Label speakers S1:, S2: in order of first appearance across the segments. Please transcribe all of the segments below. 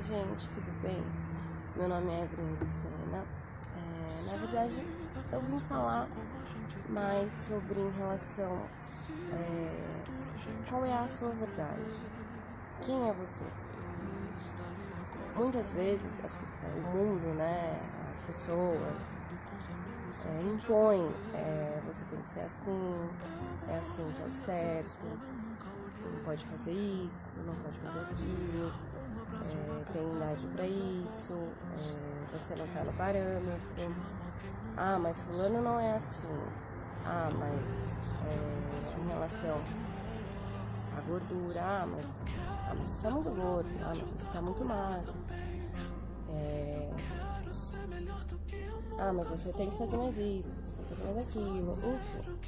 S1: Oi, gente, tudo bem? Meu nome é Evelyn Lucena. É, na verdade, eu vim falar mais sobre em relação é, qual é a sua verdade. Quem é você? Muitas vezes as, é, o mundo, né, as pessoas é, impõem, é, você tem que ser assim, é assim que é o certo, não pode fazer isso, não pode fazer aquilo é, tem idade para isso, é, você não tá no parâmetro. Ah, mas fulano não é assim. Ah, mas é, em relação à gordura, ah, mas, ah, mas você tá muito gordo, ah, mas você tá muito magro. É, ah, mas você tem que fazer mais isso, você tem que fazer mais aquilo, enfim.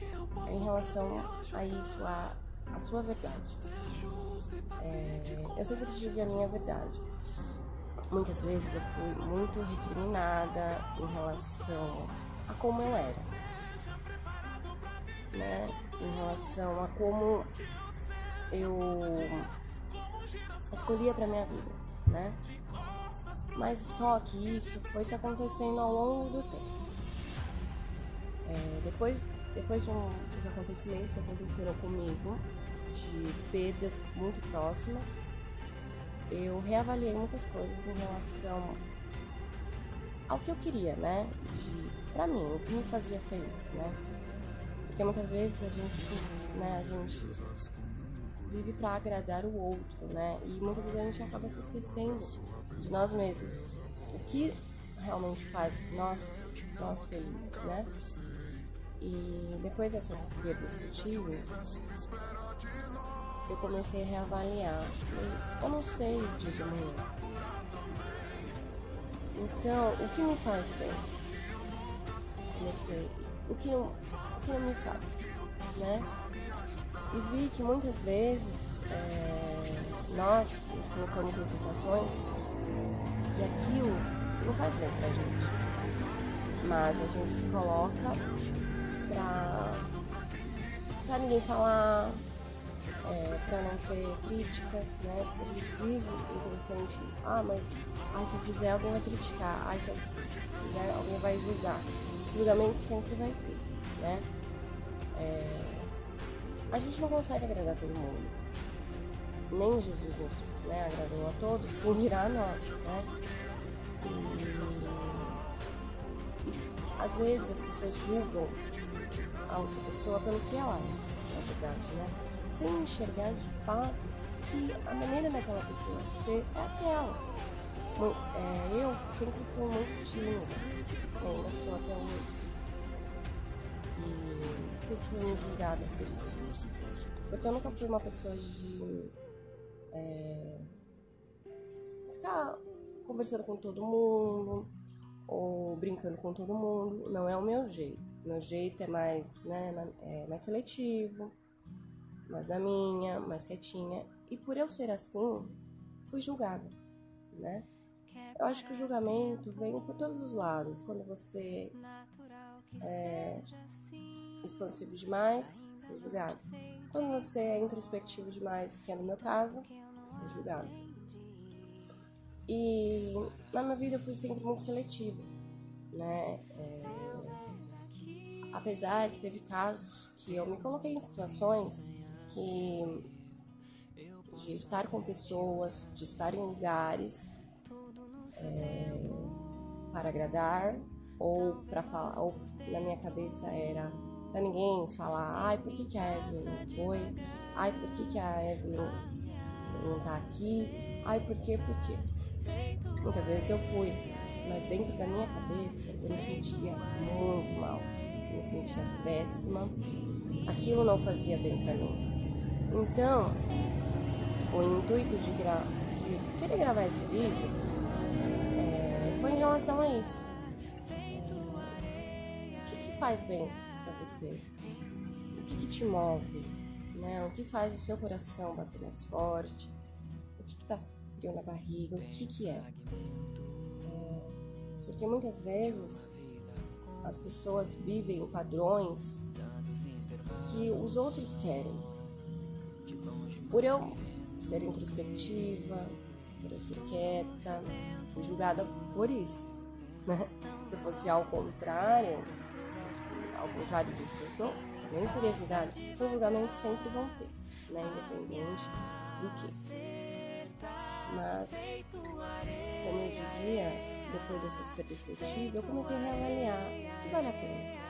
S1: Em relação a isso, a a sua verdade. É, eu sempre tive a minha verdade. Muitas vezes eu fui muito recriminada em relação a como eu era, né? Em relação a como eu escolhia para minha vida, né? Mas só que isso foi se acontecendo ao longo do tempo. É, depois, depois de um, dos acontecimentos que aconteceram comigo, de perdas muito próximas, eu reavaliei muitas coisas em relação ao que eu queria, né? De, pra mim, o que me fazia feliz, né? Porque muitas vezes a gente, né, a gente vive para agradar o outro, né? E muitas vezes a gente acaba se esquecendo de nós mesmos. O que realmente faz nós, nós felizes, né? E depois dessas perdas que eu tive, eu comecei a reavaliar. Eu não sei o dia de amanhã. Então, o que me faz bem? Comecei. O que não, o que não me faz? Né? E vi que muitas vezes é, nós nos colocamos em situações que aquilo não faz bem pra gente. Mas a gente se coloca pra, pra ninguém falar, é, para não ter críticas, né? A gente vive em constante, ah, mas ah, se eu fizer alguém vai criticar, ah, se eu fizer alguém vai julgar. Julgamento sempre vai ter, né? É, a gente não consegue agradar todo mundo. Nem Jesus nos né, agradou a todos, quem dirá a nós, né? E às vezes as pessoas julgam a outra pessoa pelo que ela é, na verdade, né? Sem enxergar de fato que a maneira daquela pessoa ser é aquela. É, eu sempre fui muito tímida, ainda sou até hoje. E sempre fui muito julgada por isso. Porque eu nunca fui uma pessoa de é, ficar conversando com todo mundo ou brincando com todo mundo. Não é o meu jeito. Meu jeito é mais, né, é mais seletivo mais da minha, mais quietinha. E por eu ser assim, fui julgada, né? Eu acho que o julgamento vem por todos os lados. Quando você é expansivo demais, você é julgado. Quando você é introspectivo demais, que é no meu caso, você é julgado. E na minha vida eu fui sempre muito seletivo, né? É, apesar que teve casos que eu me coloquei em situações que de estar com pessoas, de estar em lugares é, para agradar ou para falar, ou na minha cabeça era para ninguém falar, ai, por que, que a Evelyn não foi? Ai, por que, que a Evelyn não tá aqui? Ai, por quê, por quê? Muitas vezes eu fui, mas dentro da minha cabeça eu me sentia muito mal, eu me sentia péssima, aquilo não fazia bem para mim. Então, o intuito de, gra de querer gravar esse vídeo é, foi em relação a isso. É, o que, que, faz bem para você? O que, que, te move? Né? O que faz o seu coração bater mais forte? O que, que tá frio na barriga? O que, que é? é? Porque muitas vezes as pessoas vivem padrões que os outros querem por eu ser introspectiva, eu ser quieta, fui julgada por isso. Né? Se fosse ao contrário, ao contrário disso que eu sou, nem seria julgada. Então, julgamentos sempre vão ter, né? Independente do que. Mas, como eu dizia, depois dessa perspectiva, eu comecei a reavaliar o que vale a pena.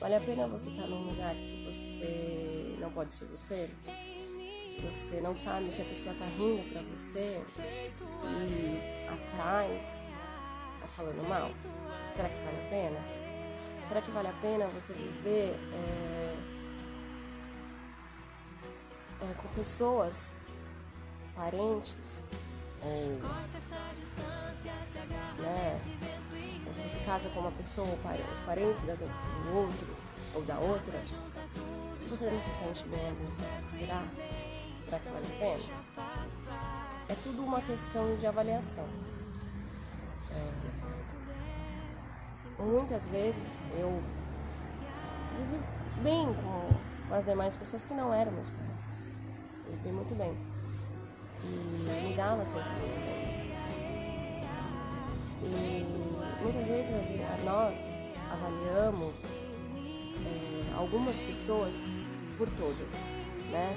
S1: Vale a pena você estar num lugar que você não pode ser você? Você não sabe se a pessoa tá rindo pra você e atrás tá falando mal? Será que vale a pena? Será que vale a pena você viver é, é, com pessoas, parentes, ou, né, ou se você casa com uma pessoa, os parentes do outro ou da outra, você não se sente bem, será? Vale a pena? É tudo uma questão de avaliação. É, muitas vezes eu vivi bem com as demais pessoas que não eram meus parentes. Eu vivi muito bem. E me dava sempre muito bem. E muitas vezes nós avaliamos é, algumas pessoas por todas, né?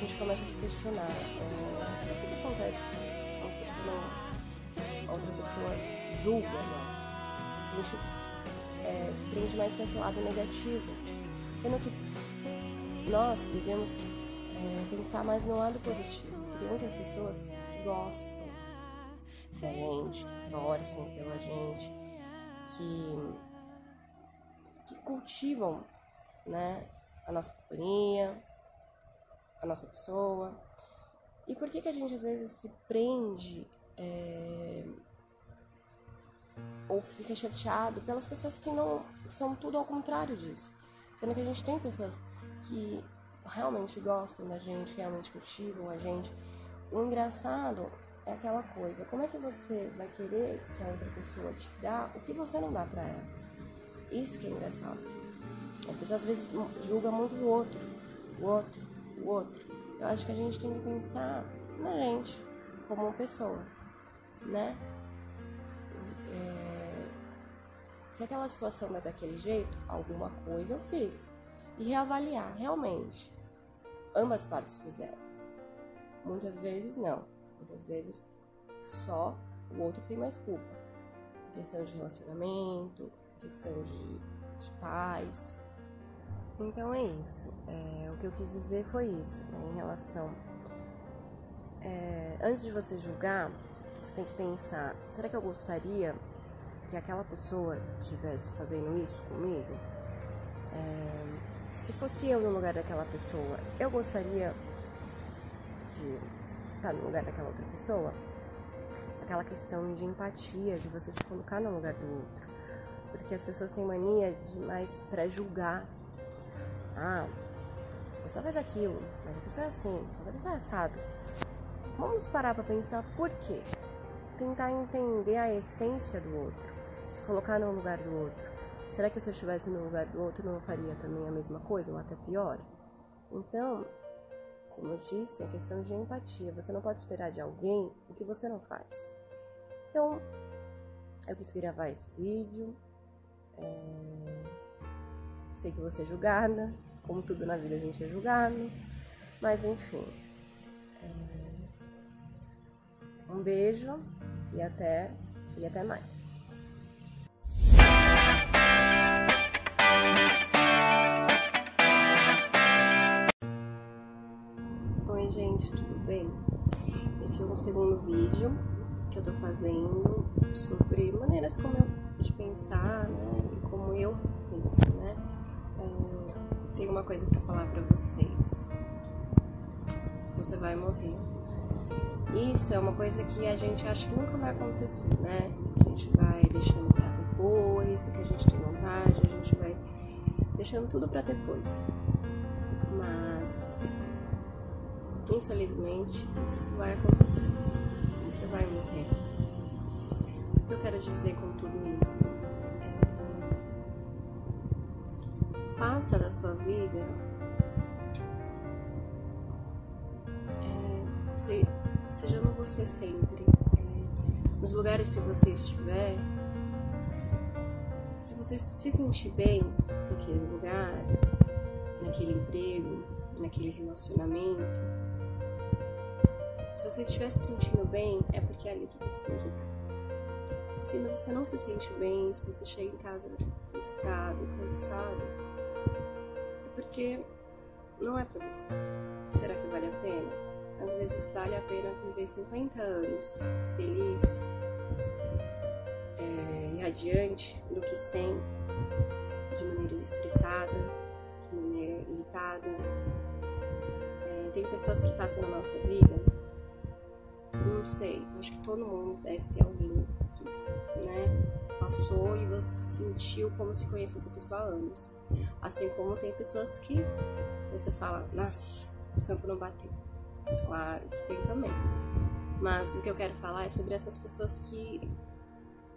S1: Gente começa a se questionar é, o que, que acontece quando outra pessoa julga nós a gente é, se prende mais para esse lado negativo, sendo que nós devemos é, pensar mais no lado positivo. Tem muitas pessoas que gostam da gente, que torcem pela gente, que, que cultivam né, a nossa companhia, a nossa pessoa. E por que, que a gente às vezes se prende é, ou fica chateado pelas pessoas que não são tudo ao contrário disso. Sendo que a gente tem pessoas que realmente gostam da gente, realmente cultivam a gente. O engraçado é aquela coisa, como é que você vai querer que a outra pessoa te dá o que você não dá para ela? Isso que é engraçado. As pessoas às vezes julgam muito o outro, o outro, outro. Eu acho que a gente tem que pensar na gente como pessoa, né? Se aquela situação é daquele jeito, alguma coisa eu fiz. E reavaliar, realmente. Ambas partes fizeram. Muitas vezes não. Muitas vezes só o outro tem mais culpa. Questão de relacionamento, questão de, de paz. Então é isso. É, o que eu quis dizer foi isso, né, em relação. É, antes de você julgar, você tem que pensar: será que eu gostaria que aquela pessoa estivesse fazendo isso comigo, é, se fosse eu no lugar daquela pessoa, eu gostaria de estar no lugar daquela outra pessoa? Aquela questão de empatia, de você se colocar no lugar do outro. Porque as pessoas têm mania de mais pré-julgar. Ah, essa pessoa faz aquilo, mas a pessoa é assim, mas a pessoa é assado. Vamos parar para pensar por quê? Tentar entender a essência do outro se colocar no lugar do outro. Será que se eu estivesse no lugar do outro não faria também a mesma coisa ou até pior? Então, como eu disse, é questão de empatia. Você não pode esperar de alguém o que você não faz. Então, eu quis gravar esse vídeo. É... Sei que você é julgada, como tudo na vida a gente é julgado, mas enfim. É... Um beijo e até e até mais. gente, tudo bem? Esse é o segundo vídeo que eu tô fazendo sobre maneiras como eu, de pensar, né? E como eu penso, né? É, tenho uma coisa para falar para vocês. Você vai morrer. Isso é uma coisa que a gente acha que nunca vai acontecer, né? A gente vai deixando para depois, o que a gente tem vontade, a gente vai deixando tudo para depois. Mas Infelizmente, isso vai acontecer. Você vai morrer. O que eu quero dizer com tudo isso Faça da sua vida. É, se sejando você sempre. É, nos lugares que você estiver, se você se sentir bem naquele lugar, naquele emprego, naquele relacionamento, se você estiver se sentindo bem, é porque é ali que você tem que estar. Se você não se sente bem, se você chega em casa frustrado, cansado, porque não é pra você. Será que vale a pena? Às vezes vale a pena viver 50 anos feliz, radiante do que sem, de maneira estressada, de maneira irritada. É, tem pessoas que passam na nossa vida, não sei, acho que todo mundo deve ter alguém que né, passou e você sentiu como se conhecesse a pessoa há anos. Assim como tem pessoas que você fala, nossa, o santo não bateu. Claro que tem também. Mas o que eu quero falar é sobre essas pessoas que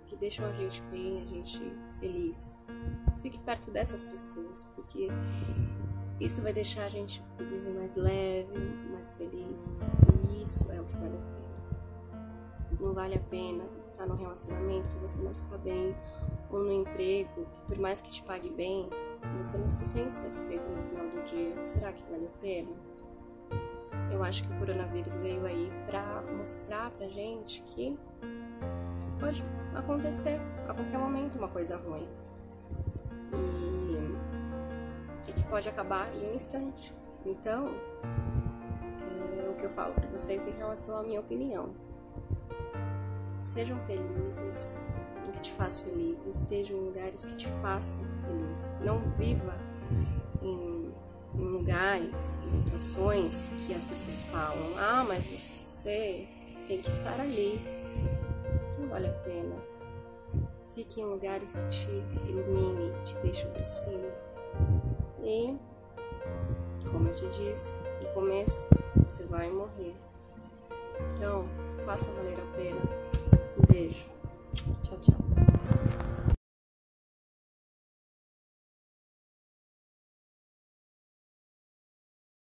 S1: que deixam a gente bem, a gente feliz. Fique perto dessas pessoas, porque isso vai deixar a gente viver mais leve, mais feliz. E isso é o que vale a pena. Não vale a pena estar num relacionamento que você não está bem, ou no emprego que por mais que te pague bem, você não se sente satisfeito no final do dia. Será que vale a pena? Eu acho que o coronavírus veio aí para mostrar pra gente que pode acontecer a qualquer momento uma coisa ruim. E, e que pode acabar em um instante. Então, é o que eu falo para vocês em relação à minha opinião. Sejam felizes no que te faz feliz, estejam em lugares que te façam feliz. Não viva em, em lugares, em situações que as pessoas falam: ah, mas você tem que estar ali vale a pena. Fique em lugares que te iluminem, que te deixam para cima. E, como eu te disse no começo, você vai morrer. Então, faça valer a pena. Um beijo. Tchau, tchau.